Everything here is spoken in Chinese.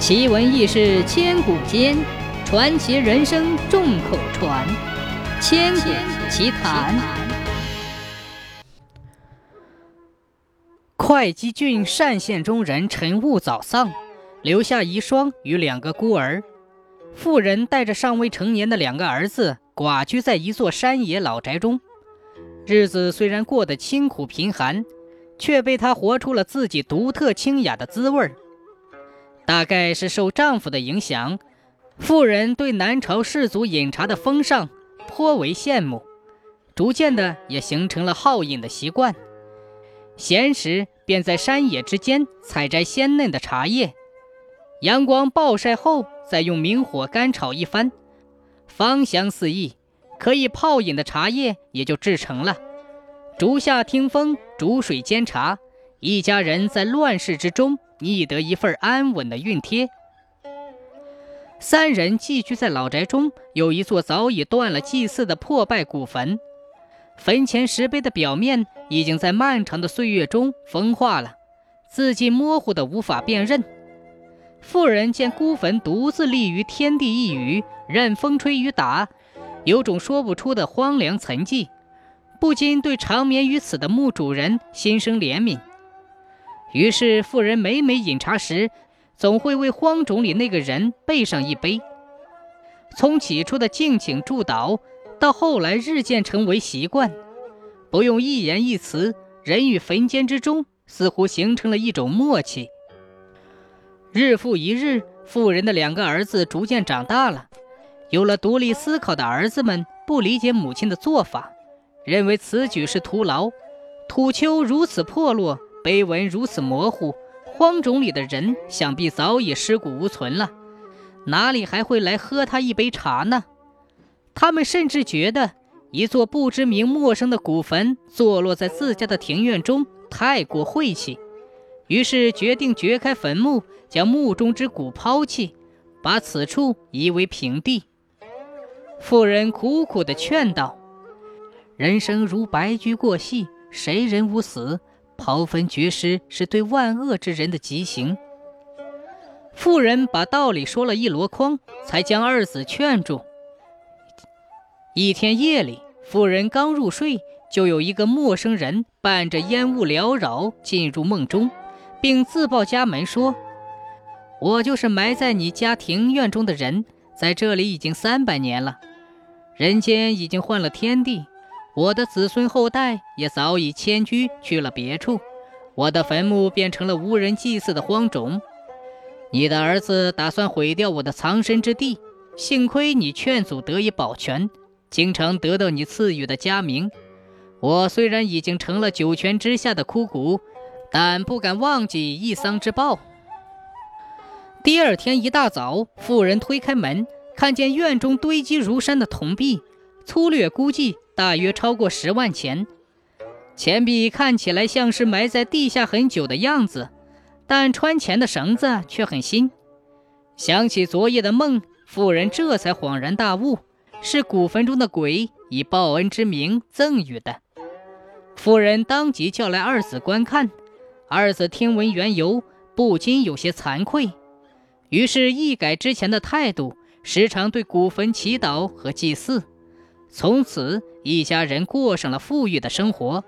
奇闻异事千古间，传奇人生众口传。千古奇谈。会稽郡单县中人陈悟早丧，留下遗孀与两个孤儿。妇人带着尚未成年的两个儿子，寡居在一座山野老宅中。日子虽然过得清苦贫寒，却被她活出了自己独特清雅的滋味儿。大概是受丈夫的影响，妇人对南朝士族饮茶的风尚颇为羡慕，逐渐的也形成了好饮的习惯。闲时便在山野之间采摘鲜嫩的茶叶，阳光暴晒后，再用明火干炒一番，芳香四溢，可以泡饮的茶叶也就制成了。竹下听风，煮水煎茶，一家人在乱世之中。觅得一份安稳的熨帖。三人寄居在老宅中，有一座早已断了祭祀的破败古坟。坟前石碑的表面已经在漫长的岁月中风化了，字迹模糊的无法辨认。妇人见孤坟独自立于天地一隅，任风吹雨打，有种说不出的荒凉沉寂，不禁对长眠于此的墓主人心生怜悯。于是，妇人每每饮茶时，总会为荒冢里那个人备上一杯。从起初的敬请祝祷，到后来日渐成为习惯，不用一言一词，人与坟间之中似乎形成了一种默契。日复一日，妇人的两个儿子逐渐长大了，有了独立思考的儿子们不理解母亲的做法，认为此举是徒劳。土丘如此破落。碑文如此模糊，荒冢里的人想必早已尸骨无存了，哪里还会来喝他一杯茶呢？他们甚至觉得一座不知名、陌生的古坟坐落在自家的庭院中太过晦气，于是决定掘开坟墓，将墓中之骨抛弃，把此处夷为平地。妇人苦苦地劝道：“人生如白驹过隙，谁人无死？”刨坟掘尸是对万恶之人的极刑。妇人把道理说了一箩筐，才将二子劝住。一天夜里，妇人刚入睡，就有一个陌生人伴着烟雾缭绕进入梦中，并自报家门说：“我就是埋在你家庭院中的人，在这里已经三百年了，人间已经换了天地。”我的子孙后代也早已迁居去了别处，我的坟墓变成了无人祭祀的荒冢。你的儿子打算毁掉我的藏身之地，幸亏你劝阻得以保全，经常得到你赐予的佳名。我虽然已经成了九泉之下的枯骨，但不敢忘记一丧之报。第二天一大早，妇人推开门，看见院中堆积如山的铜币，粗略估计。大约超过十万钱，钱币看起来像是埋在地下很久的样子，但穿钱的绳子却很新。想起昨夜的梦，妇人这才恍然大悟，是古坟中的鬼以报恩之名赠予的。妇人当即叫来二子观看，二子听闻缘由，不禁有些惭愧，于是一改之前的态度，时常对古坟祈祷和祭祀。从此，一家人过上了富裕的生活。